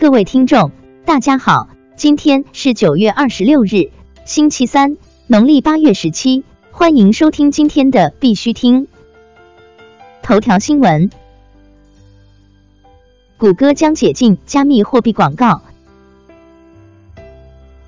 各位听众，大家好，今天是九月二十六日，星期三，农历八月十七，欢迎收听今天的必须听头条新闻。谷歌将解禁加密货币广告。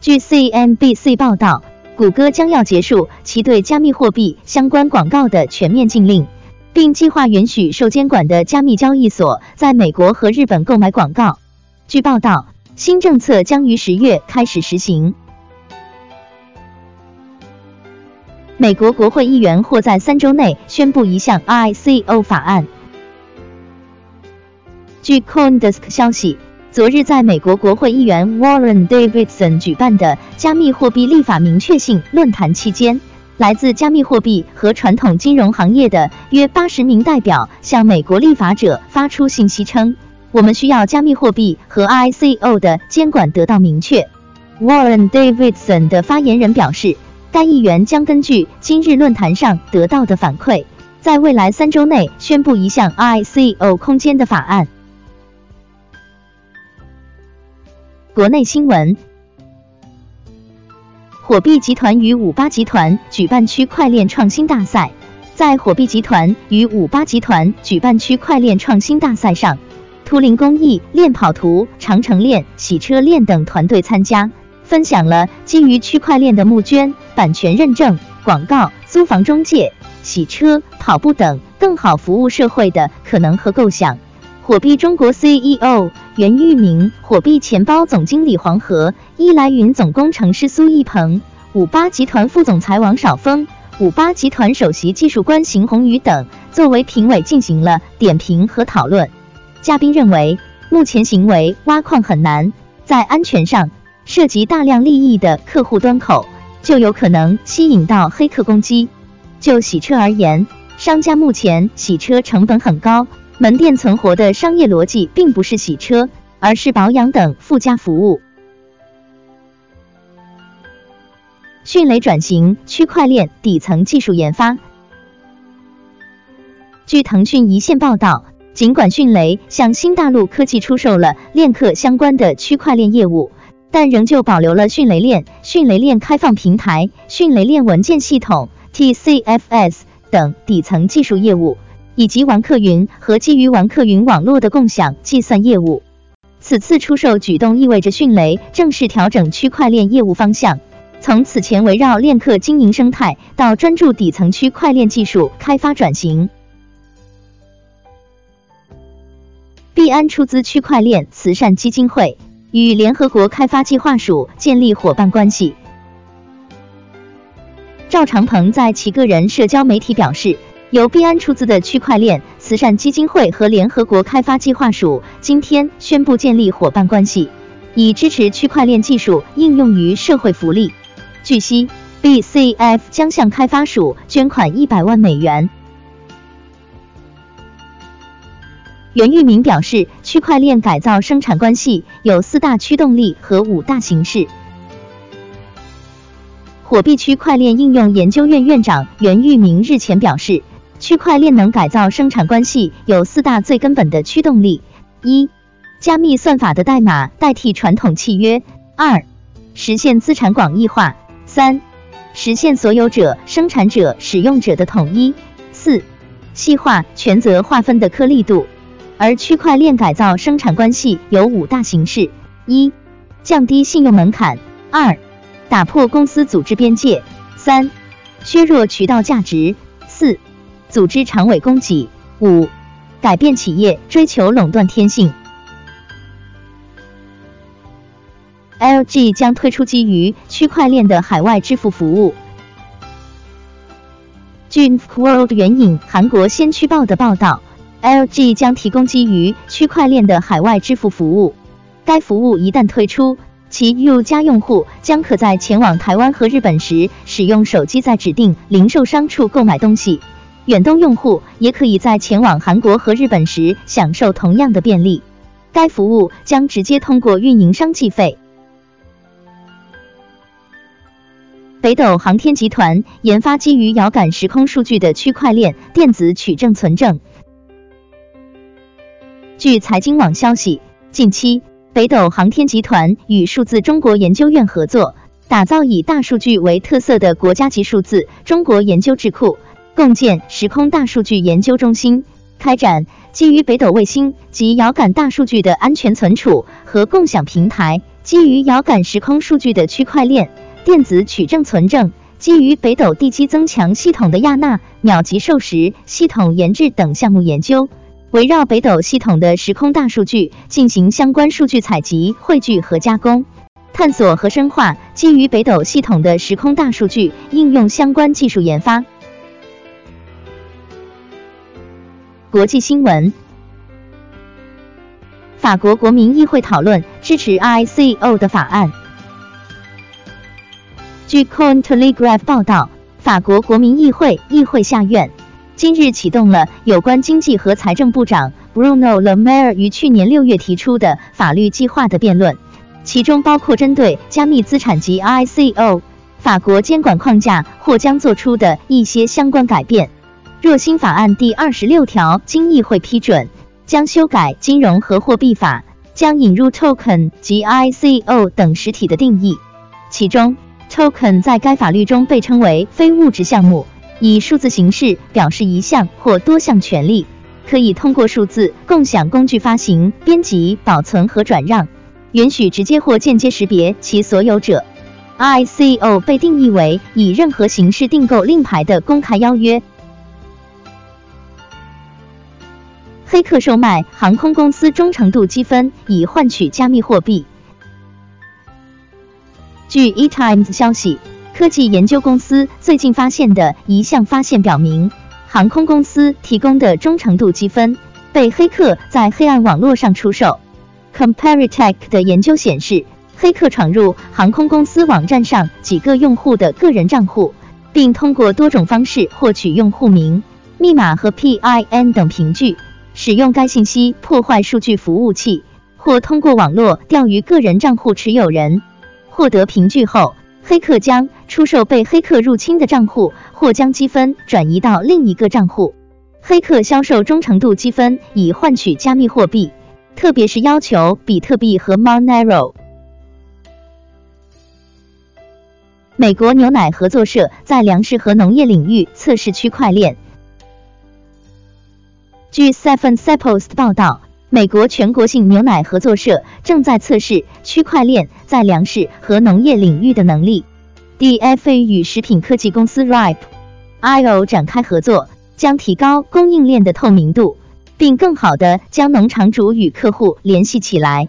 据 CNBC 报道，谷歌将要结束其对加密货币相关广告的全面禁令。并计划允许受监管的加密交易所在美国和日本购买广告。据报道，新政策将于十月开始实行。美国国会议员或在三周内宣布一项 ICO 法案。据 CoinDesk 消息，昨日在美国国会议员 Warren Davidson 举办的加密货币立法明确性论坛期间。来自加密货币和传统金融行业的约八十名代表向美国立法者发出信息称，我们需要加密货币和 ICO 的监管得到明确。Warren Davidson 的发言人表示，该议员将根据今日论坛上得到的反馈，在未来三周内宣布一项 ICO 空间的法案。国内新闻。火币集团与五八集团举办区块链创新大赛，在火币集团与五八集团举办区块链创新大赛上，图灵公益、链跑图、长城链、洗车链等团队参加，分享了基于区块链的募捐、版权认证、广告、租房中介、洗车、跑步等更好服务社会的可能和构想。火币中国 CEO 袁玉明、火币钱包总经理黄河、伊莱云总工程师苏一鹏、五八集团副总裁王少峰、五八集团首席技术官邢宏宇等作为评委进行了点评和讨论。嘉宾认为，目前行为挖矿很难，在安全上涉及大量利益的客户端口，就有可能吸引到黑客攻击。就洗车而言，商家目前洗车成本很高。门店存活的商业逻辑并不是洗车，而是保养等附加服务。迅雷转型区块链底层技术研发。据腾讯一线报道，尽管迅雷向新大陆科技出售了链客相关的区块链业务，但仍旧保留了迅雷链、迅雷链开放平台、迅雷链文件系统 （TCFS） 等底层技术业务。以及玩客云和基于玩客云网络的共享计算业务。此次出售举动意味着迅雷正式调整区块链业务方向，从此前围绕链客经营生态到专注底层区块链技术开发转型。币安出资区块链慈善基金会与联合国开发计划署建立伙伴关系。赵长鹏在其个人社交媒体表示。由币安出资的区块链慈善基金会和联合国开发计划署今天宣布建立伙伴关系，以支持区块链技术应用于社会福利。据悉，BCF 将向开发署捐款一百万美元。袁玉明表示，区块链改造生产关系有四大驱动力和五大形式。火币区块链应用研究院院长袁玉明日前表示。区块链能改造生产关系，有四大最根本的驱动力：一、加密算法的代码代替传统契约；二、实现资产广义化；三、实现所有者、生产者、使用者的统一；四、细化权责划分的颗粒度。而区块链改造生产关系有五大形式：一、降低信用门槛；二、打破公司组织边界；三、削弱渠道价值；四。组织长尾供给。五、改变企业追求垄断天性。LG 将推出基于区块链的海外支付服务。据 World 援引韩国先驱报的报道，LG 将提供基于区块链的海外支付服务。该服务一旦推出，其 U 家用户将可在前往台湾和日本时，使用手机在指定零售商处购买东西。远东用户也可以在前往韩国和日本时享受同样的便利。该服务将直接通过运营商计费。北斗航天集团研发基于遥感时空数据的区块链电子取证存证。据财经网消息，近期北斗航天集团与数字中国研究院合作，打造以大数据为特色的国家级数字中国研究智库，共建时空大数据研究中心，开展基于北斗卫星及遥感大数据的安全存储和共享平台，基于遥感时空数据的区块链电子取证存证，基于北斗地基增强系统的亚纳秒级授时系统研制等项目研究。围绕北斗系统的时空大数据进行相关数据采集、汇聚和加工，探索和深化基于北斗系统的时空大数据应用相关技术研发。国际新闻：法国国民议会讨论支持 ICO 的法案。据 Coin Telegraph 报道，法国国民议会议会下院。今日启动了有关经济和财政部长 Bruno Le Maire 于去年六月提出的法律计划的辩论，其中包括针对加密资产及 ICO 法国监管框架或将做出的一些相关改变。若新法案第二十六条经议会批准，将修改金融和货币法，将引入 token 及 ICO 等实体的定义。其中，token 在该法律中被称为非物质项目。以数字形式表示一项或多项权利，可以通过数字共享工具发行、编辑、保存和转让，允许直接或间接识别其所有者。ICO 被定义为以任何形式订购令牌的公开邀约。黑客售卖航空公司忠诚度积分以换取加密货币。据 eTimes 消息。科技研究公司最近发现的一项发现表明，航空公司提供的忠诚度积分被黑客在黑暗网络上出售。Comparitech 的研究显示，黑客闯入航空公司网站上几个用户的个人账户，并通过多种方式获取用户名、密码和 PIN 等凭据，使用该信息破坏数据服务器，或通过网络钓鱼个人账户持有人。获得凭据后。黑客将出售被黑客入侵的账户，或将积分转移到另一个账户。黑客销售忠诚度积分以换取加密货币，特别是要求比特币和 Monero。美国牛奶合作社在粮食和农业领域测试区块链。据 Seven Post 报道。美国全国性牛奶合作社正在测试区块链在粮食和农业领域的能力。DFA 与食品科技公司 Ripe.io 展开合作，将提高供应链的透明度，并更好地将农场主与客户联系起来。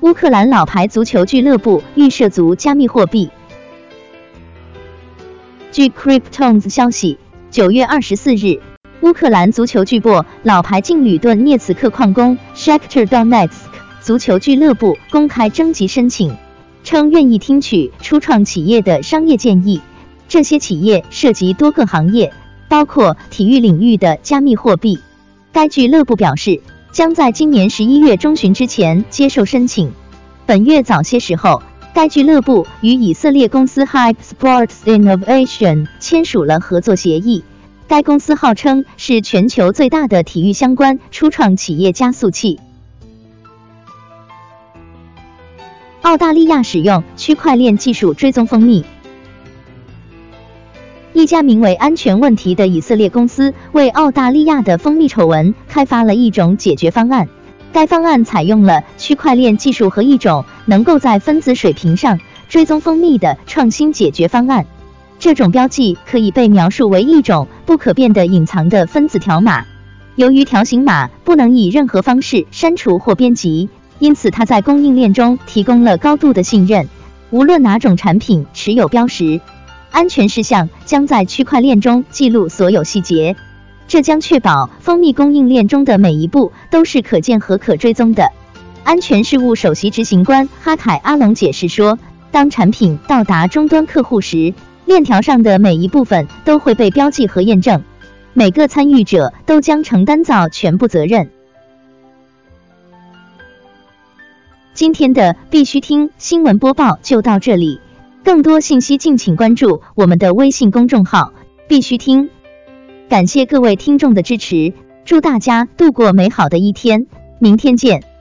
乌克兰老牌足球俱乐部预涉足加密货币。据 Cryptones 消息，九月二十四日。乌克兰足球巨擘老牌劲旅顿涅茨克矿工 Shakhtar Donetsk 足球俱乐部公开征集申请，称愿意听取初创企业的商业建议。这些企业涉及多个行业，包括体育领域的加密货币。该俱乐部表示，将在今年十一月中旬之前接受申请。本月早些时候，该俱乐部与以色列公司 Hype Sports Innovation 签署了合作协议。该公司号称是全球最大的体育相关初创企业加速器。澳大利亚使用区块链技术追踪蜂蜜。一家名为“安全问题”的以色列公司为澳大利亚的蜂蜜丑闻开发了一种解决方案。该方案采用了区块链技术和一种能够在分子水平上追踪蜂蜜的创新解决方案。这种标记可以被描述为一种不可变的隐藏的分子条码。由于条形码不能以任何方式删除或编辑，因此它在供应链中提供了高度的信任。无论哪种产品持有标识，安全事项将在区块链中记录所有细节，这将确保蜂蜜供应链中的每一步都是可见和可追踪的。安全事务首席执行官哈凯阿隆解释说，当产品到达终端客户时，链条上的每一部分都会被标记和验证，每个参与者都将承担造全部责任。今天的必须听新闻播报就到这里，更多信息敬请关注我们的微信公众号“必须听”。感谢各位听众的支持。祝大家度过美好的一天，明天见。